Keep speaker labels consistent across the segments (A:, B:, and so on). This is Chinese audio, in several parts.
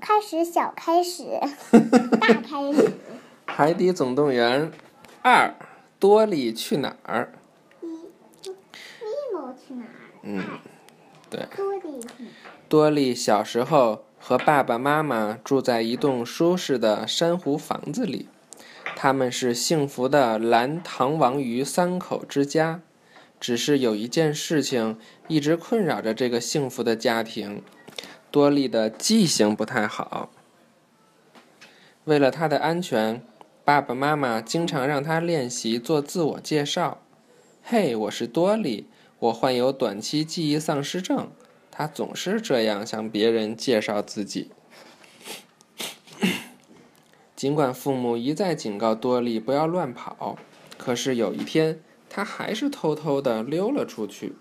A: 开始，小开始，大开始。
B: 海底总动员二，多利去哪儿？
A: 一，尼莫去哪儿？
B: 嗯，对。
A: 多利？
B: 多利小时候和爸爸妈妈住在一栋舒适的珊瑚房子里，他们是幸福的蓝糖王鱼三口之家。只是有一件事情一直困扰着这个幸福的家庭：多利的记性不太好。为了他的安全，爸爸妈妈经常让他练习做自我介绍。“嘿，我是多利，我患有短期记忆丧失症。”他总是这样向别人介绍自己。尽管父母一再警告多利不要乱跑，可是有一天。他还是偷偷的溜了出去。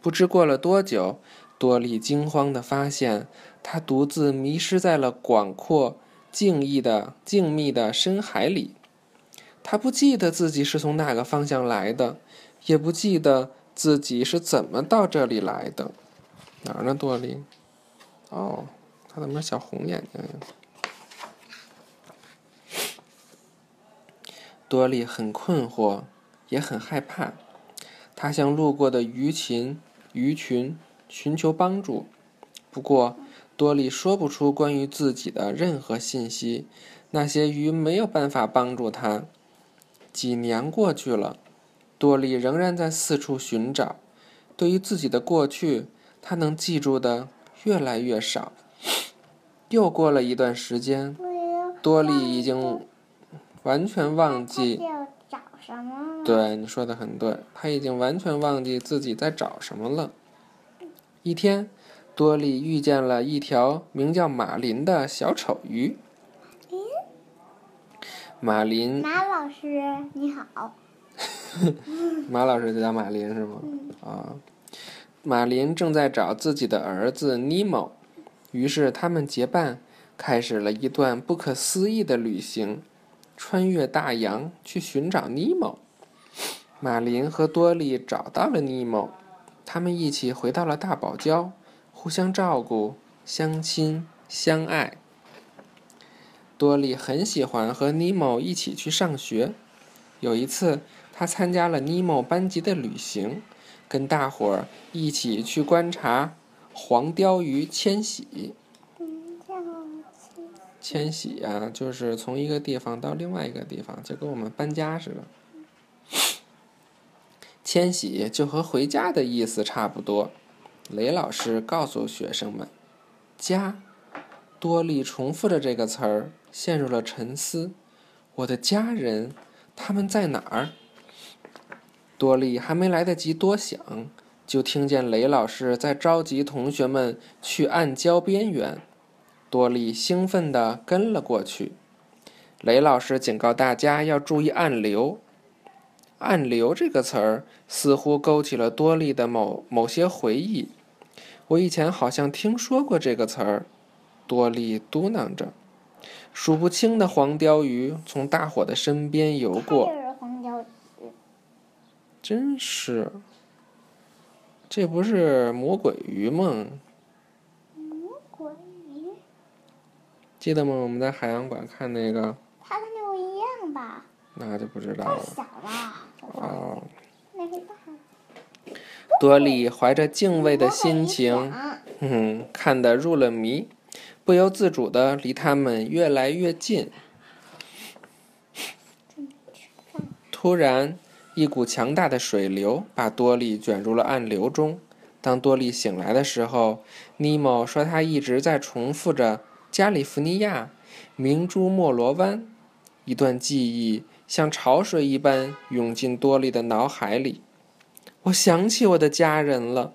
B: 不知过了多久，多利惊慌的发现，他独自迷失在了广阔、静谧的静谧的深海里。他不记得自己是从哪个方向来的，也不记得自己是怎么到这里来的。哪儿呢，多利？哦，他怎么是小红眼睛呀？多利很困惑。也很害怕，他向路过的鱼群鱼群寻求帮助。不过，多利说不出关于自己的任何信息。那些鱼没有办法帮助他。几年过去了，多利仍然在四处寻找。对于自己的过去，他能记住的越来越少。又过了一段时间，多利已经完全忘记。对，你说的很对，他已经完全忘记自己在找什么了。一天，多利遇见了一条名叫马林的小丑鱼。马林。
A: 马老师，你好。
B: 马老师叫马林是吗？啊，马林正在找自己的儿子尼莫，于是他们结伴，开始了一段不可思议的旅行，穿越大洋去寻找尼莫。马林和多利找到了尼莫，他们一起回到了大堡礁，互相照顾、相亲相爱。多利很喜欢和尼莫一起去上学。有一次，他参加了尼莫班级的旅行，跟大伙儿一起去观察黄鲷鱼迁徙。迁徙呀，就是从一个地方到另外一个地方，就跟我们搬家似的。迁徙就和回家的意思差不多。雷老师告诉学生们：“家。”多利重复着这个词儿，陷入了沉思。我的家人，他们在哪儿？多利还没来得及多想，就听见雷老师在召集同学们去暗礁边缘。多利兴奋地跟了过去。雷老师警告大家要注意暗流。暗流这个词儿似乎勾起了多利的某某些回忆。我以前好像听说过这个词儿。多利嘟囔着。数不清的黄鲷鱼从大伙的身边游过。
A: 黄鲷鱼。
B: 真是。这不是魔鬼鱼吗？
A: 魔鬼鱼。
B: 记得吗？我们在海洋馆看那个。
A: 它跟那个一样吧？
B: 那就不知道了。太
A: 小了。
B: 哦，多利怀着敬畏的心情，嗯，看得入了迷，不由自主的离他们越来越近。突然，一股强大的水流把多利卷入了暗流中。当多利醒来的时候，尼莫说他一直在重复着“加利福尼亚，明珠莫罗湾”，一段记忆。像潮水一般涌进多利的脑海里。我想起我的家人了。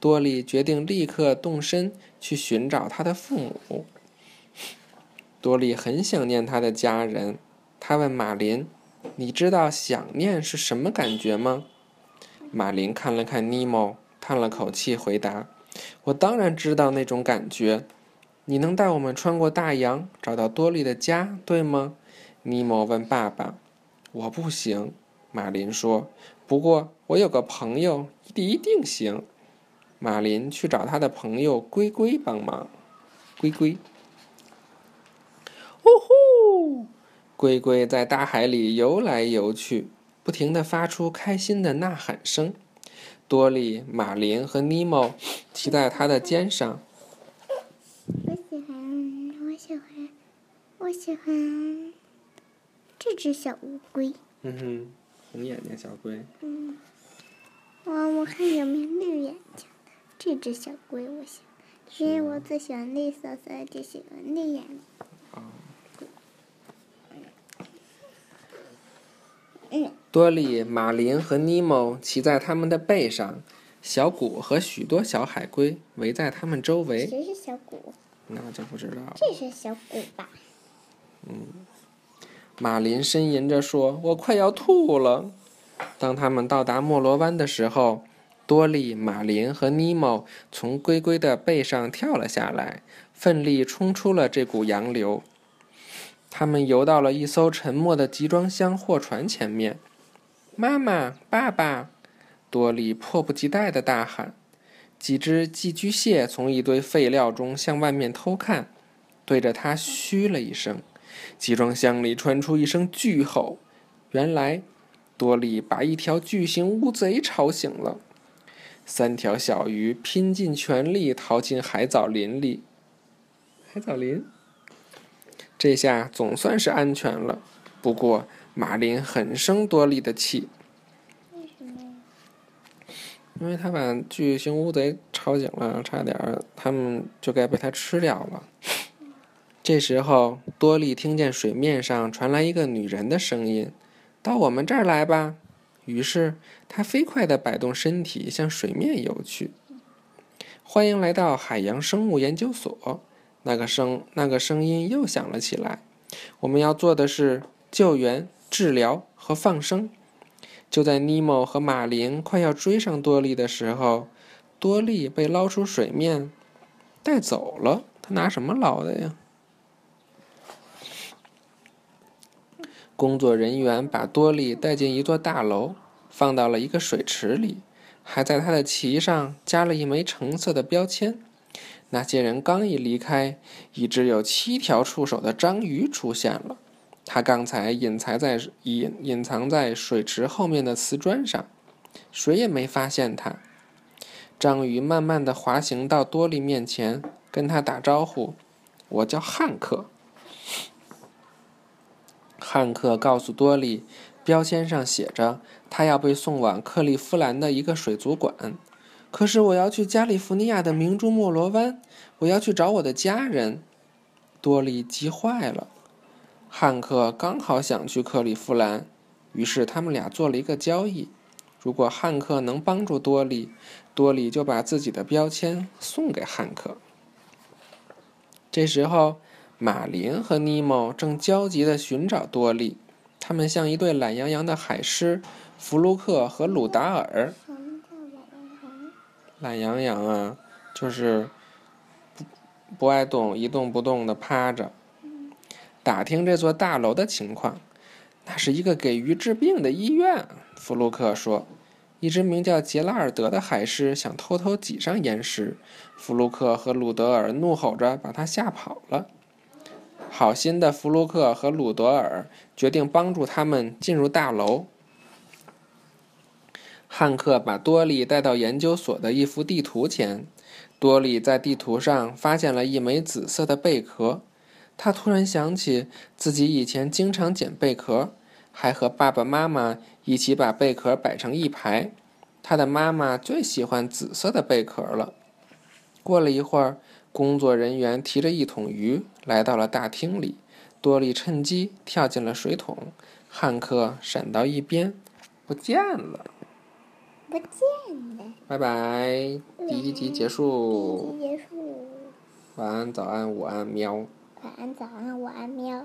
B: 多利决定立刻动身去寻找他的父母。多利很想念他的家人。他问马林：“你知道想念是什么感觉吗？”马林看了看尼莫，叹了口气，回答：“我当然知道那种感觉。你能带我们穿过大洋，找到多利的家，对吗？”尼莫问爸爸：“我不行。”马林说：“不过我有个朋友，一定行。”马林去找他的朋友龟龟帮忙。龟龟。呜呼！龟龟在大海里游来游去，不停的发出开心的呐喊声。多利、马林和尼莫骑在他的肩上。
A: 我喜欢，我喜欢，我喜欢这只小乌龟。
B: 嗯哼，红眼睛小龟。
A: 嗯。我我看有没有绿眼睛的，这只小龟我喜欢，因为我最喜欢绿色，所以就喜欢绿眼睛。嗯。
B: 多利、马林和尼莫骑在他们的背上，小古和许多小海龟围在他们周围。
A: 谁是小古？
B: 那就不知道了。
A: 这是小古吧？
B: 嗯。马林呻吟着说：“我快要吐了。”当他们到达莫罗湾的时候，多利、马林和尼莫从龟龟的背上跳了下来，奋力冲出了这股洋流。他们游到了一艘沉没的集装箱货船前面。妈妈、爸爸，多利迫不及待地大喊。几只寄居蟹从一堆废料中向外面偷看，对着他嘘了一声。集装箱里传出一声巨吼，原来。多利把一条巨型乌贼吵醒了，三条小鱼拼尽全力逃进海藻林里。海藻林，这下总算是安全了。不过马林很生多利的气。
A: 为什么？
B: 因为他把巨型乌贼吵醒了，差点他们就该被他吃掉了。这时候，多利听见水面上传来一个女人的声音。到我们这儿来吧。于是他飞快地摆动身体，向水面游去。欢迎来到海洋生物研究所。那个声那个声音又响了起来。我们要做的是救援、治疗和放生。就在尼莫和马林快要追上多利的时候，多利被捞出水面，带走了。他拿什么捞的呀？工作人员把多利带进一座大楼，放到了一个水池里，还在他的鳍上加了一枚橙色的标签。那些人刚一离开，一只有七条触手的章鱼出现了。它刚才隐藏在隐隐藏在水池后面的瓷砖上，谁也没发现它。章鱼慢慢地滑行到多利面前，跟他打招呼：“我叫汉克。”汉克告诉多利，标签上写着他要被送往克利夫兰的一个水族馆。可是我要去加利福尼亚的明珠莫罗湾，我要去找我的家人。多利急坏了。汉克刚好想去克利夫兰，于是他们俩做了一个交易：如果汉克能帮助多利，多利就把自己的标签送给汉克。这时候。马林和尼莫正焦急地寻找多利，他们像一对懒洋洋的海狮，弗卢克和鲁达尔。懒洋洋？啊，就是不不爱动，一动不动地趴着。打听这座大楼的情况，那是一个给鱼治病的医院。弗卢克说：“一只名叫杰拉尔德的海狮想偷偷挤上岩石，弗卢克和鲁德尔怒吼着把他吓跑了。”好心的弗卢克和鲁德尔决定帮助他们进入大楼。汉克把多利带到研究所的一幅地图前，多利在地图上发现了一枚紫色的贝壳。他突然想起自己以前经常捡贝壳，还和爸爸妈妈一起把贝壳摆成一排。他的妈妈最喜欢紫色的贝壳了。过了一会儿。工作人员提着一桶鱼来到了大厅里，多利趁机跳进了水桶，汉克闪到一边，不见了。
A: 不见了。
B: 拜拜，第一集结束。
A: 第一集结束。
B: 晚安，早安，午安，喵。
A: 晚安，早安，午安，喵。